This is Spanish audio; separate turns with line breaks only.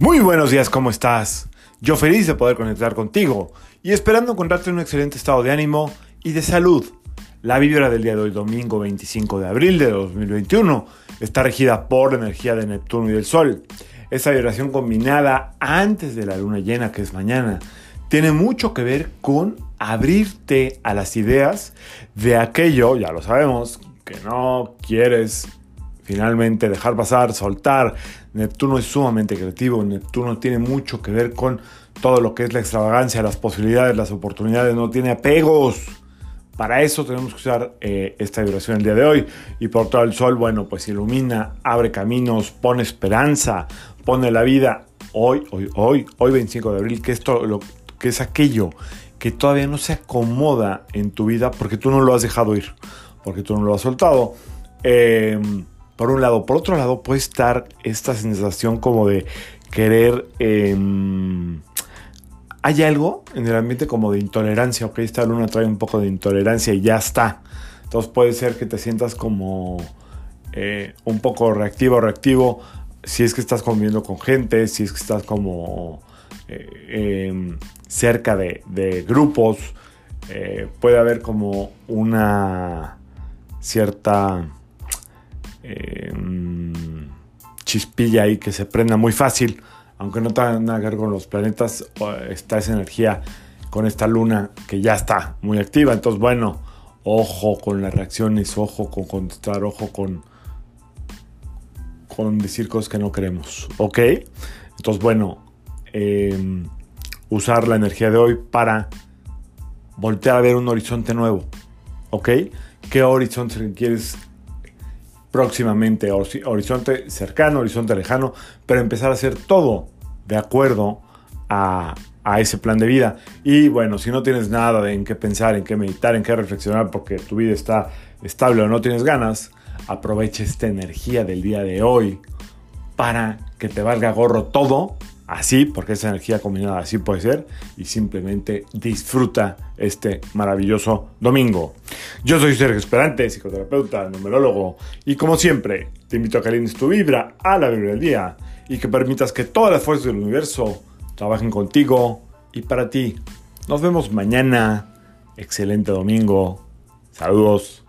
Muy buenos días, ¿cómo estás? Yo feliz de poder conectar contigo y esperando encontrarte en un excelente estado de ánimo y de salud. La vibra del día de hoy, domingo 25 de abril de 2021, está regida por la energía de Neptuno y del Sol. Esa vibración combinada antes de la luna llena, que es mañana, tiene mucho que ver con abrirte a las ideas de aquello, ya lo sabemos, que no quieres finalmente dejar pasar, soltar. Neptuno es sumamente creativo, Neptuno tiene mucho que ver con todo lo que es la extravagancia, las posibilidades, las oportunidades, no tiene apegos. Para eso tenemos que usar eh, esta vibración el día de hoy. Y por todo el sol, bueno, pues ilumina, abre caminos, pone esperanza, pone la vida. Hoy, hoy, hoy, hoy 25 de abril, que esto lo que es aquello que todavía no se acomoda en tu vida porque tú no lo has dejado ir, porque tú no lo has soltado. Eh, por un lado. Por otro lado, puede estar esta sensación como de querer... Em, hay algo en el ambiente como de intolerancia, ok, esta luna trae un poco de intolerancia y ya está. Entonces puede ser que te sientas como eh, un poco reactivo reactivo si es que estás conviviendo con gente, si es que estás como eh, em, cerca de, de grupos. Eh, puede haber como una cierta chispilla ahí que se prenda muy fácil, aunque no tenga nada que ver con los planetas, está esa energía con esta luna que ya está muy activa. Entonces, bueno, ojo con las reacciones, ojo con contestar, ojo con, decir cosas que no queremos, ¿ok? Entonces, bueno, em, usar la energía de hoy para voltear a ver un horizonte nuevo, ¿ok? ¿Qué horizonte quieres próximamente, horizonte cercano, horizonte lejano, pero empezar a hacer todo de acuerdo a, ese plan de vida. Y bueno, si no tienes nada en qué pensar, en qué meditar, en qué reflexionar, porque tu vida está estable o no tienes ganas, aprovecha esta energía del día de hoy para que te valga gorro todo así, porque esa energía combinada así puede ser, y simplemente disfruta este maravilloso domingo. Yo soy Sergio Esperante, psicoterapeuta, numerólogo, y como siempre, te invito a que alines tu vibra a la vibra del día y que permitas que todas las fuerzas del universo trabajen contigo y para ti. Nos vemos mañana. Excelente domingo. Saludos.